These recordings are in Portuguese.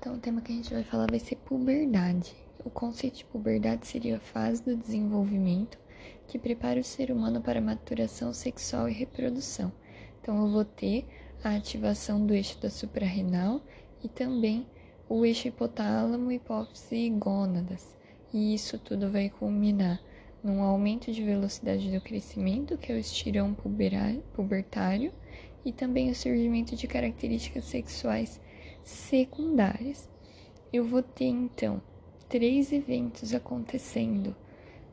Então, o tema que a gente vai falar vai ser puberdade. O conceito de puberdade seria a fase do desenvolvimento que prepara o ser humano para maturação sexual e reprodução. Então, eu vou ter a ativação do eixo da suprarrenal e também o eixo hipotálamo, hipófise e gônadas. E isso tudo vai culminar num aumento de velocidade do crescimento, que é o estirão pubertário, e também o surgimento de características sexuais secundárias. Eu vou ter então três eventos acontecendo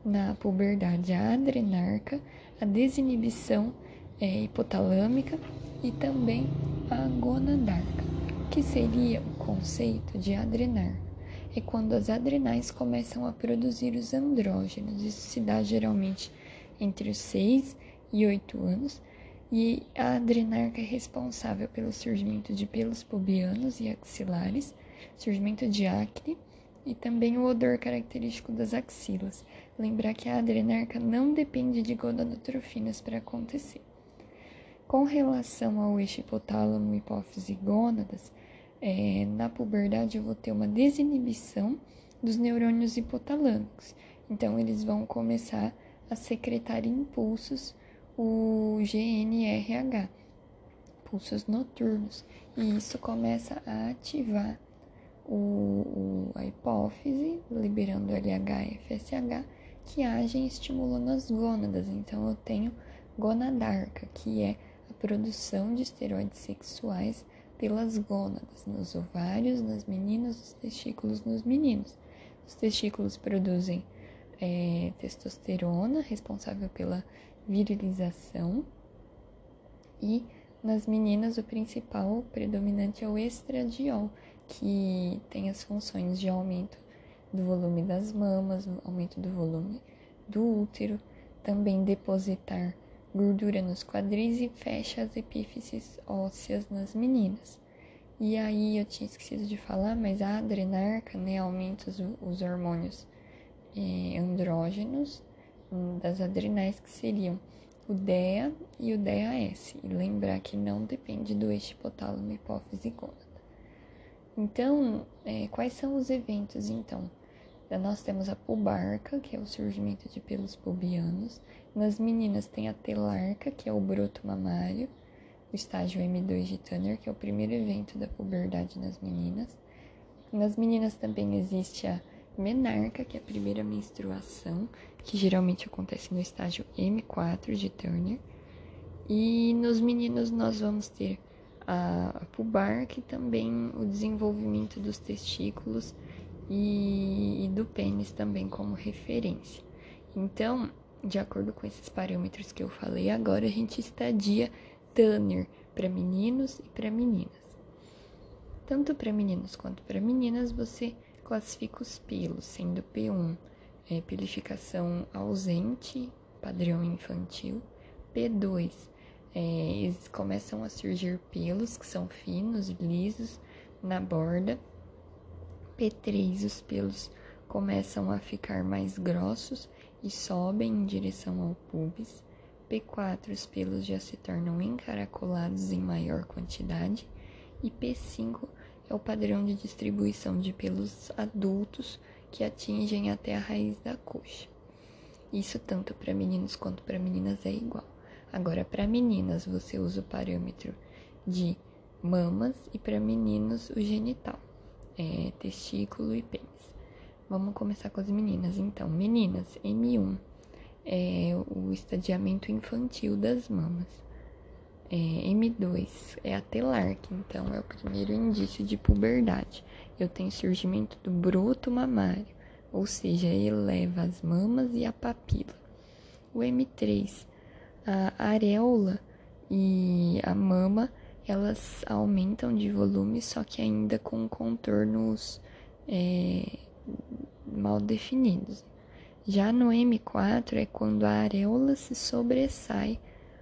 na puberdade: a adrenarca, a desinibição é, hipotalâmica e também a gonadarca, que seria o conceito de adrenarca é quando as adrenais começam a produzir os andrógenos. Isso se dá geralmente entre os 6 e 8 anos, e a adrenarca é responsável pelo surgimento de pelos pubianos e axilares, surgimento de acne e também o odor característico das axilas. Lembrar que a adrenarca não depende de gonadotrofinas para acontecer. Com relação ao eixo hipotálamo, hipófise e gônadas, é, na puberdade eu vou ter uma desinibição dos neurônios hipotalâmicos. Então, eles vão começar a secretar impulsos, o GNRH, pulsos noturnos, e isso começa a ativar o, o, a hipófise, liberando LH e FSH, que agem estimulando as gônadas. Então, eu tenho gonadarca, que é a produção de esteroides sexuais pelas gônadas, nos ovários, nas meninas, nos testículos, nos meninos. Os testículos produzem é, testosterona, responsável pela virilização, e nas meninas o principal predominante é o estradiol, que tem as funções de aumento do volume das mamas, aumento do volume do útero, também depositar gordura nos quadris e fecha as epífises ósseas nas meninas. E aí eu tinha esquecido de falar, mas a adrenarca, né, aumenta os, os hormônios eh, andrógenos das adrenais, que seriam o DEA e o DAS. E lembrar que não depende do eixo hipotálamo, hipófise e gônada. Então, eh, quais são os eventos, então? Nós temos a pubarca, que é o surgimento de pelos pubianos. Nas meninas tem a telarca, que é o broto mamário. O estágio M2 de Tanner, que é o primeiro evento da puberdade nas meninas. Nas meninas também existe a menarca, que é a primeira menstruação, que geralmente acontece no estágio M4 de Turner. E nos meninos nós vamos ter a, pubar, que também o desenvolvimento dos testículos e, e do pênis também como referência. Então, de acordo com esses parâmetros que eu falei, agora a gente estadia Tanner para meninos e para meninas. Tanto para meninos quanto para meninas, você classifica os pelos, sendo P1 é, pelificação ausente, padrão infantil. P2 é, começam a surgir pelos que são finos, lisos na borda P3 os pelos começam a ficar mais grossos e sobem em direção ao pubis. P4 os pelos já se tornam encaracolados em maior quantidade. E P5 é o padrão de distribuição de pelos adultos que atingem até a raiz da coxa. Isso tanto para meninos quanto para meninas é igual. Agora, para meninas, você usa o parâmetro de mamas e para meninos o genital é, testículo e pênis. Vamos começar com as meninas, então. Meninas, M1 é o estadiamento infantil das mamas. É, M2 é a telarque, então é o primeiro indício de puberdade. Eu tenho surgimento do broto mamário, ou seja, eleva as mamas e a papila. O M3, a areola e a mama elas aumentam de volume, só que ainda com contornos é, mal definidos. Já no M4 é quando a areola se sobressai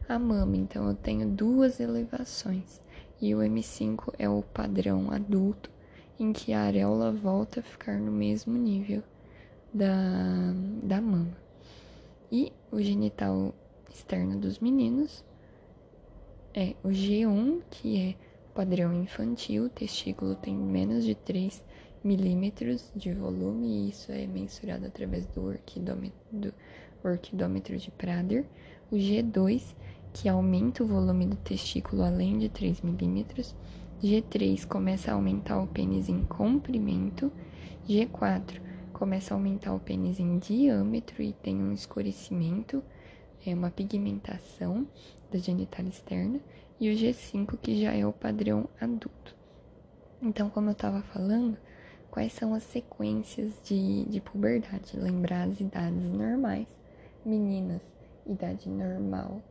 a mama, então eu tenho duas elevações. E o M5 é o padrão adulto, em que a areola volta a ficar no mesmo nível da, da mama. E o genital externo dos meninos é o G1, que é Padrão infantil, o testículo tem menos de 3 milímetros de volume, e isso é mensurado através do orquidômetro, do orquidômetro de Prader. O G2, que aumenta o volume do testículo além de 3 milímetros. G3 começa a aumentar o pênis em comprimento. G4 começa a aumentar o pênis em diâmetro e tem um escurecimento, é uma pigmentação da genital externa. E o G5, que já é o padrão adulto. Então, como eu estava falando, quais são as sequências de, de puberdade? Lembrar as idades normais. Meninas, idade normal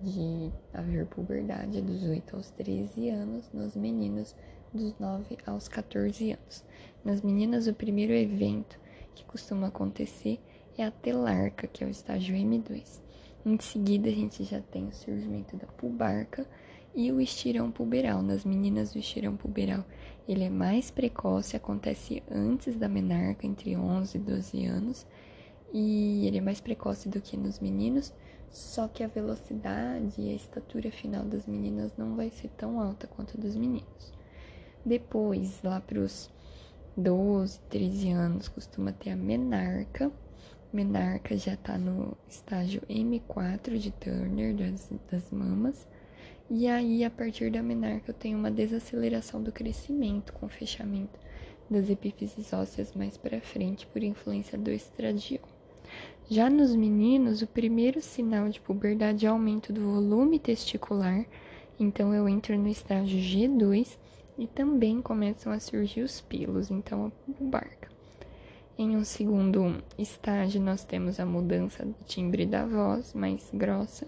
de haver puberdade dos 8 aos 13 anos, nos meninos dos 9 aos 14 anos. Nas meninas, o primeiro evento que costuma acontecer é a telarca, que é o estágio M2. Em seguida, a gente já tem o surgimento da pubarca e o estirão puberal. Nas meninas, o estirão puberal ele é mais precoce, acontece antes da menarca, entre 11 e 12 anos, e ele é mais precoce do que nos meninos, só que a velocidade e a estatura final das meninas não vai ser tão alta quanto a dos meninos. Depois, lá para os 12, 13 anos, costuma ter a menarca. Menarca já está no estágio M4 de Turner das, das mamas. E aí, a partir da menarca, eu tenho uma desaceleração do crescimento com fechamento das epífises ósseas mais para frente por influência do estradiol. Já nos meninos, o primeiro sinal de puberdade é aumento do volume testicular, então eu entro no estágio G2 e também começam a surgir os pelos, então a pubarca. Em um segundo estágio, nós temos a mudança do timbre da voz, mais grossa,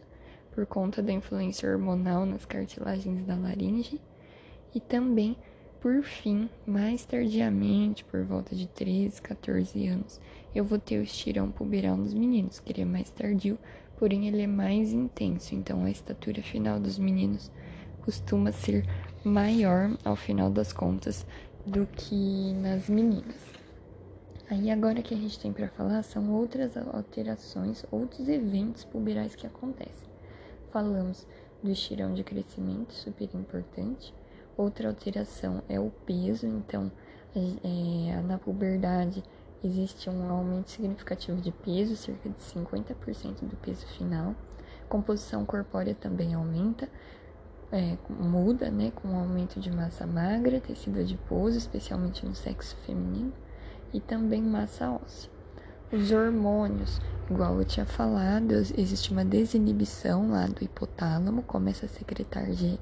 por conta da influência hormonal nas cartilagens da laringe, e também por fim, mais tardiamente, por volta de 13, 14 anos, eu vou ter o estirão puberal nos meninos, que ele é mais tardio, porém ele é mais intenso. Então a estatura final dos meninos costuma ser maior ao final das contas do que nas meninas. Aí agora que a gente tem para falar são outras alterações, outros eventos puberais que acontecem. Falamos do estirão de crescimento, super importante Outra alteração é o peso, então é, na puberdade existe um aumento significativo de peso, cerca de 50% do peso final. Composição corpórea também aumenta, é, muda, né, com o aumento de massa magra, tecido adiposo, especialmente no sexo feminino, e também massa óssea. Os hormônios, igual eu tinha falado, existe uma desinibição lá do hipotálamo, começa a secretar de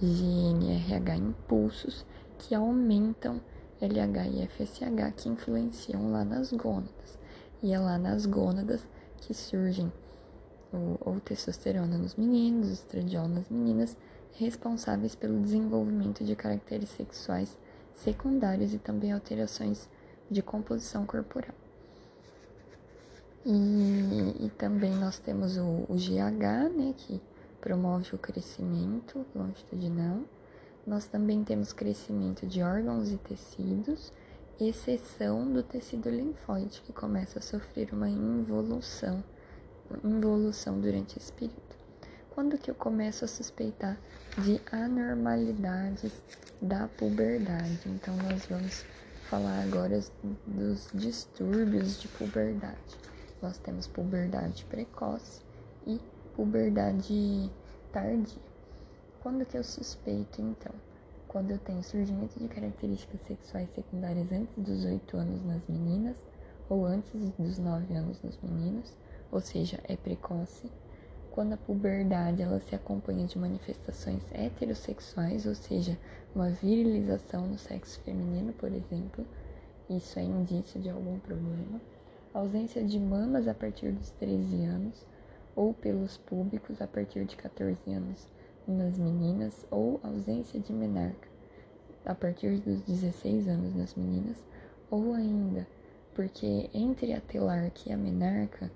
GNRH impulsos que aumentam LH e FSH que influenciam lá nas gônadas. E é lá nas gônadas que surgem o, testosterona nos meninos, estradiol nas meninas, responsáveis pelo desenvolvimento de caracteres sexuais secundários e também alterações de composição corporal. E, e também nós temos o, o GH, né, que promove o crescimento longitudinal. Nós também temos crescimento de órgãos e tecidos, exceção do tecido linfóide, que começa a sofrer uma involução, involução durante esse período. Quando que eu começo a suspeitar de anormalidades da puberdade? Então, nós vamos falar agora dos distúrbios de puberdade. Nós temos puberdade precoce e puberdade tardia. Quando que eu suspeito, então? Quando eu tenho surgimento de características sexuais secundárias antes dos 8 anos nas meninas ou antes dos 9 anos nos meninos, ou seja, é precoce. Quando a puberdade ela se acompanha de manifestações heterossexuais, ou seja, uma virilização no sexo feminino, por exemplo, isso é indício de algum problema. ausência de mamas a partir dos 13 anos, ou pelos públicos a partir de 14 anos nas meninas, ou ausência de menarca a partir dos 16 anos nas meninas, ou ainda porque entre a telarca e a menarca,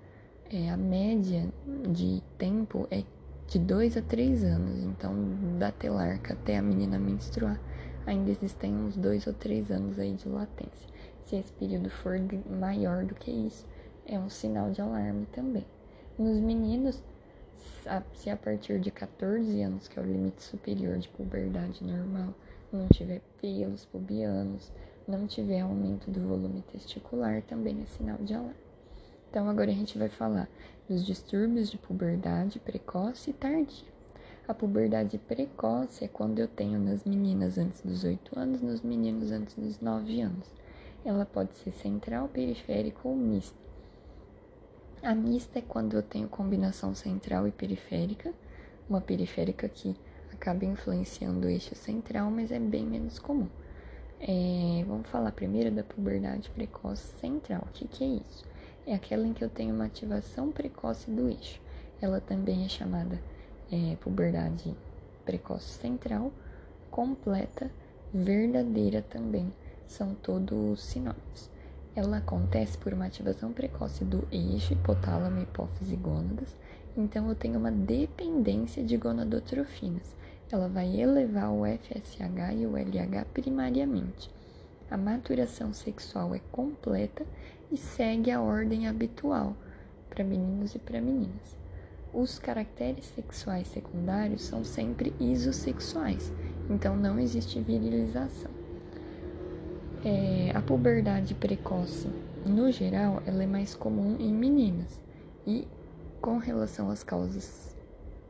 é, a média de tempo é de 2 a 3 anos. Então, da telarca até a menina menstruar, ainda existem uns 2 ou 3 anos aí de latência. Se esse período for maior do que isso, é um sinal de alarme também. Nos meninos, se a partir de 14 anos, que é o limite superior de puberdade normal, não tiver pelos pubianos, não tiver aumento do volume testicular, também é sinal de alarme. Então, agora a gente vai falar dos distúrbios de puberdade precoce e tardia. A puberdade precoce é quando eu tenho nas meninas antes dos 8 anos, nos meninos antes dos 9 anos. Ela pode ser central, periférica ou mista. A mista é quando eu tenho combinação central e periférica, uma periférica que acaba influenciando o eixo central, mas é bem menos comum. É, vamos falar primeiro da puberdade precoce central. O que, que é isso? É aquela em que eu tenho uma ativação precoce do eixo. Ela também é chamada é, puberdade precoce central, completa, verdadeira também. São todos sinônimos. Ela acontece por uma ativação precoce do eixo hipotálamo, hipófise gônadas. Então eu tenho uma dependência de gonadotrofinas ela vai elevar o FSH e o LH primariamente. A maturação sexual é completa e segue a ordem habitual para meninos e para meninas. Os caracteres sexuais secundários são sempre isossexuais, então não existe virilização. É, a puberdade precoce, no geral, ela é mais comum em meninas e com relação às causas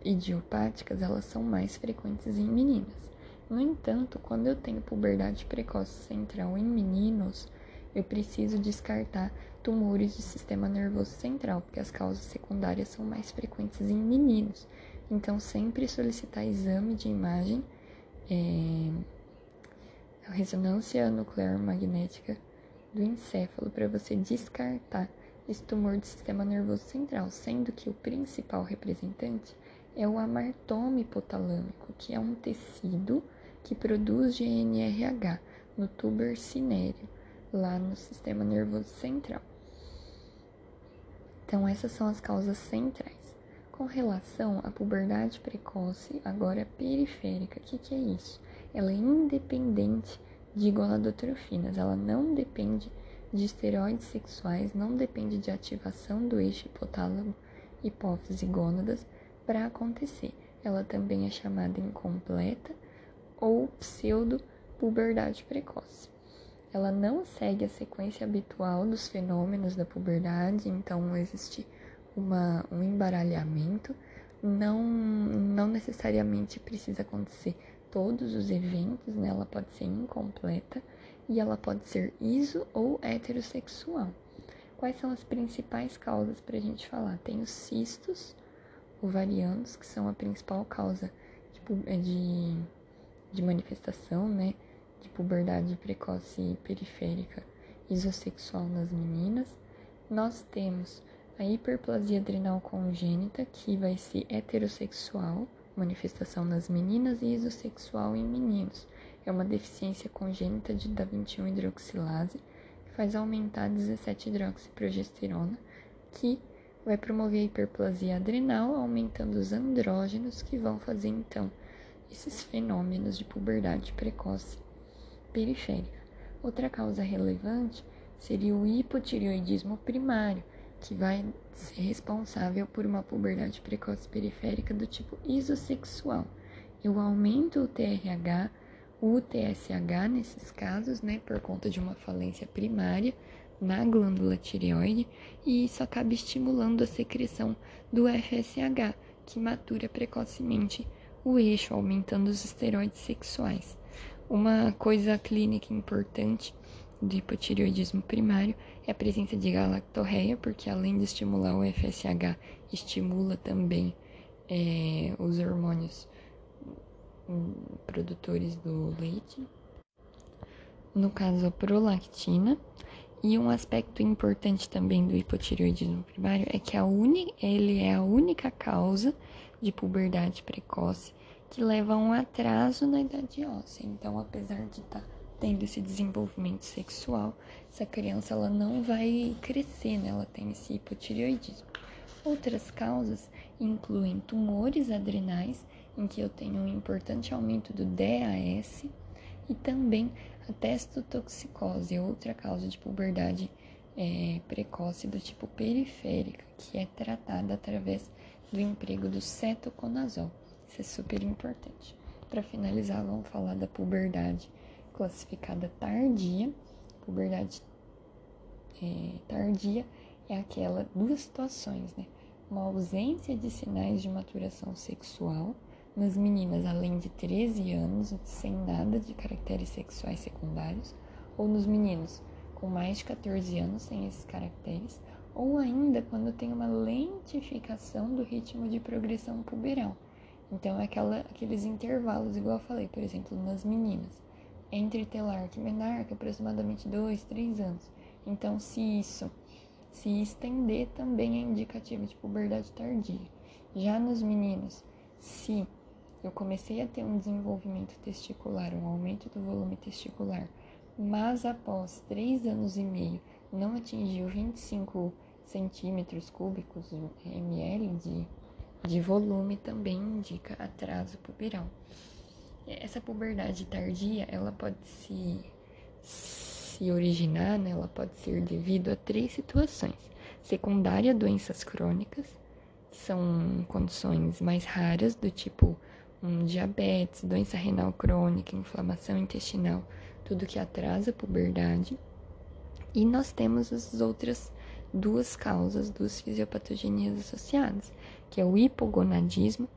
idiopáticas, elas são mais frequentes em meninas. No entanto, quando eu tenho puberdade precoce central em meninos, eu preciso descartar tumores do sistema nervoso central, porque as causas secundárias são mais frequentes em meninos. Então, sempre solicitar exame de imagem, é, ressonância nuclear magnética do encéfalo para você descartar esse tumor do sistema nervoso central, sendo que o principal representante é o amartoma hipotalâmico, que é um tecido que produz GNRH no tuber cinério, lá no sistema nervoso central. Então, essas são as causas centrais. Com relação à puberdade precoce, agora periférica, o que, que é isso? Ela é independente de gonadotrofinas, ela não depende de esteroides sexuais, não depende de ativação do eixo hipotálamo, hipófise gônadas, para acontecer. Ela também é chamada incompleta ou pseudo-puberdade precoce. Ela não segue a sequência habitual dos fenômenos da puberdade, então existe uma, um embaralhamento, não, não necessariamente precisa acontecer todos os eventos, né? ela pode ser incompleta e ela pode ser iso ou heterossexual. Quais são as principais causas para a gente falar? Tem os cistos, ovarianos, que são a principal causa de, é de, de manifestação, né, de puberdade precoce periférica isossexual nas meninas. Nós temos a hiperplasia adrenal congênita, que vai ser heterossexual, manifestação nas meninas, e isossexual em meninos. É uma deficiência congênita de da 21 hidroxilase, que faz aumentar 17 hidroxiprogesterona, que vai promover a hiperplasia adrenal, aumentando os andrógenos que vão fazer então esses fenômenos de puberdade precoce periférica. Outra causa relevante seria o hipotireoidismo primário, que vai ser responsável por uma puberdade precoce periférica do tipo isossexual. Eu aumento o TRH, o TSH nesses casos, né, por conta de uma falência primária, na glândula tireoide e isso acaba estimulando a secreção do FSH, que matura precocemente o eixo, aumentando os esteroides sexuais. Uma coisa clínica importante do hipotireoidismo primário é a presença de galactorreia, porque além de estimular o FSH, estimula também é, os hormônios hum, produtores do leite. No caso, a prolactina, e um aspecto importante também do hipotireoidismo primário é que uni, ele é a única causa de puberdade precoce que leva a um atraso na idade óssea. Então, apesar de estar tá tendo esse desenvolvimento sexual, essa criança ela não vai crescer, né? Ela tem esse hipotireoidismo. Outras causas incluem tumores adrenais, em que eu tenho um importante aumento do DAS, e também a testotoxicose outra causa de puberdade é, precoce do tipo periférica, que é tratada através do emprego do cetoconazol. Isso é super importante. Para finalizar, vamos falar da puberdade classificada tardia. Puberdade é, tardia é aquela duas situações, né? Uma ausência de sinais de maturação sexual nas meninas além de 13 anos, sem nada de caracteres sexuais secundários, ou nos meninos com mais de 14 anos, sem esses caracteres, ou ainda quando tem uma lentificação do ritmo de progressão puberal. Então, é aquela, aqueles intervalos, igual eu falei, por exemplo, nas meninas, entre telarca e menarca, aproximadamente 2, 3 anos. Então, se isso se estender, também é indicativo de puberdade tardia. Já nos meninos, se eu comecei a ter um desenvolvimento testicular, um aumento do volume testicular, mas após 3 anos e meio não atingiu 25 centímetros cúbicos, ml de, de volume, também indica atraso puberal. Essa puberdade tardia, ela pode se, se originar, né? ela pode ser devido a três situações. Secundária, doenças crônicas, são condições mais raras, do tipo um diabetes, doença renal crônica, inflamação intestinal, tudo que atrasa a puberdade. E nós temos as outras duas causas dos fisiopatogenias associadas, que é o hipogonadismo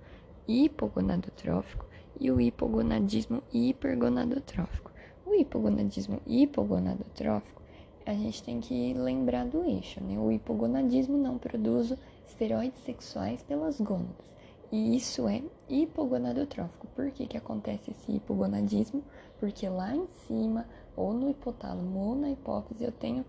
hipogonadotrófico e o hipogonadismo hipergonadotrófico. O hipogonadismo hipogonadotrófico, a gente tem que lembrar do eixo, né? O hipogonadismo não produz esteroides sexuais pelas gônadas. E isso é hipogonadotrófico. Por que, que acontece esse hipogonadismo? Porque lá em cima, ou no hipotálamo ou na hipófise, eu tenho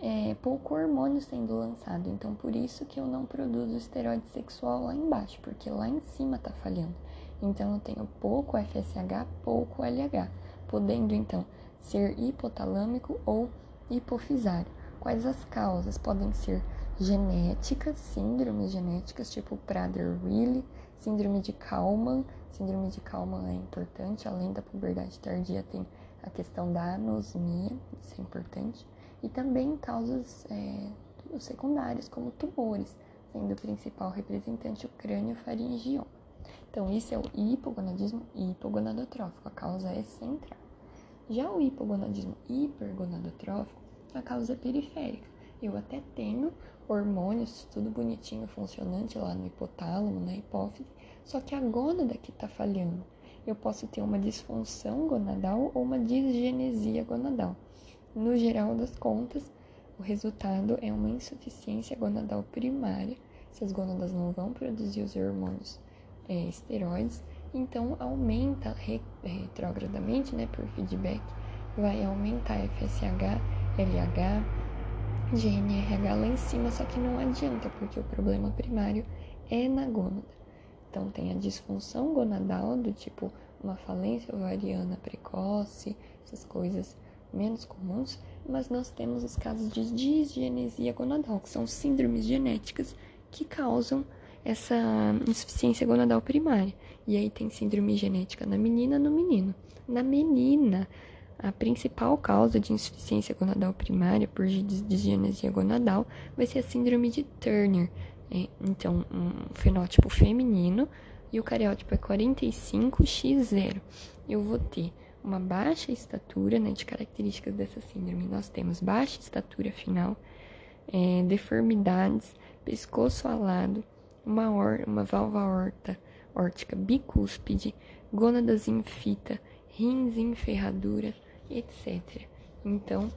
é, pouco hormônio sendo lançado. Então, por isso que eu não produzo esteroide sexual lá embaixo, porque lá em cima tá falhando. Então, eu tenho pouco FSH, pouco LH, podendo então ser hipotalâmico ou hipofisário. Quais as causas? Podem ser genéticas, síndromes genéticas, tipo Prader-Willi, síndrome de Kalman. Síndrome de Kalman é importante, além da puberdade tardia, tem a questão da anosmia, isso é importante. E também causas é, secundárias, como tumores, sendo o principal representante o crânio faringioma. Então, isso é o hipogonadismo hipogonadotrófico, a causa é central. Já o hipogonadismo hipergonadotrófico, a causa é periférica. Eu até tenho hormônios, tudo bonitinho, funcionante lá no hipotálamo, na hipófise, só que a gônada que está falhando. Eu posso ter uma disfunção gonadal ou uma disgenesia gonadal. No geral das contas, o resultado é uma insuficiência gonadal primária. Essas gônadas não vão produzir os hormônios é, esteroides, então aumenta re, retrogradamente, né, por feedback, vai aumentar FSH, LH, GNRH lá em cima, só que não adianta, porque o problema primário é na gônada. Então tem a disfunção gonadal, do tipo uma falência ovariana precoce, essas coisas menos comuns, mas nós temos os casos de disgenesia gonadal, que são síndromes genéticas que causam essa insuficiência gonadal primária. E aí tem síndrome genética na menina no menino. Na menina, a principal causa de insuficiência gonadal primária por disgenesia gonadal vai ser a síndrome de Turner. É, então, um fenótipo feminino e o cariótipo é 45x0. Eu vou ter uma baixa estatura, né, de características dessa síndrome. Nós temos baixa estatura final, é, deformidades, pescoço alado, uma, or, uma valva horta, órtica bicúspide, gônadas em fita, rins em ferradura, etc. Então,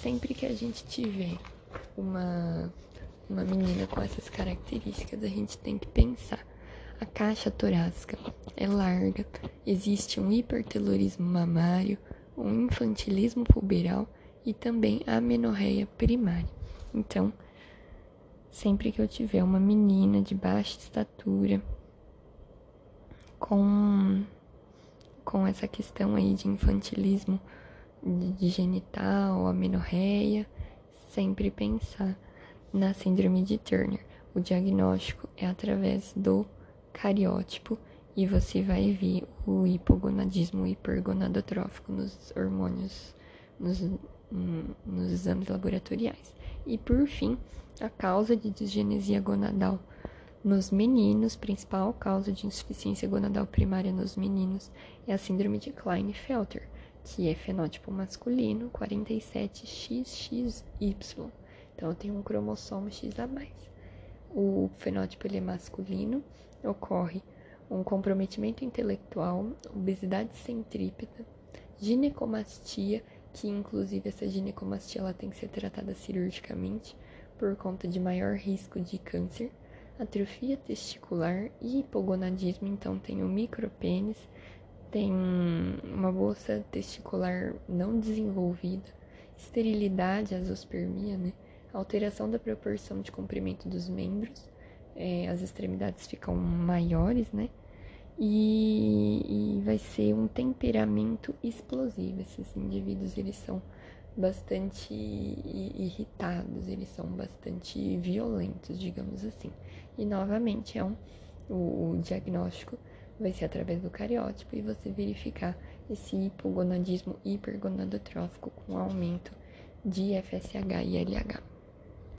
sempre que a gente tiver uma, uma menina com essas características, a gente tem que pensar. A caixa torácica é larga, existe um hipertelorismo mamário, um infantilismo puberal e também a amenorreia primária. Então, sempre que eu tiver uma menina de baixa estatura com com essa questão aí de infantilismo de genital, amenorreia, sempre pensar na síndrome de Turner. O diagnóstico é através do cariótipo e você vai ver o hipogonadismo hipergonadotrófico nos hormônios, nos, nos exames laboratoriais. E por fim, a causa de disgenesia gonadal Nos meninos, principal causa de insuficiência gonadal primária nos meninos é a síndrome de Klinefelter, que é fenótipo masculino 47XXY. Então, tenho um cromossomo X a mais. O fenótipo ele é masculino, ocorre um comprometimento intelectual, obesidade centrípeta, ginecomastia, que inclusive essa ginecomastia ela tem que ser tratada cirurgicamente por conta de maior risco de câncer atrofia testicular e hipogonadismo, então tem o micropênis, tem uma bolsa testicular não desenvolvida, esterilidade, azospermia, né? alteração da proporção de comprimento dos membros, é, as extremidades ficam maiores, né? E, e vai ser um temperamento explosivo. Esses indivíduos, eles são bastante irritados, eles são bastante violentos, digamos assim. E novamente é um, o, o diagnóstico vai ser através do cariótipo e você verificar esse hipogonadismo hipergonadotrófico com aumento de FSH e LH.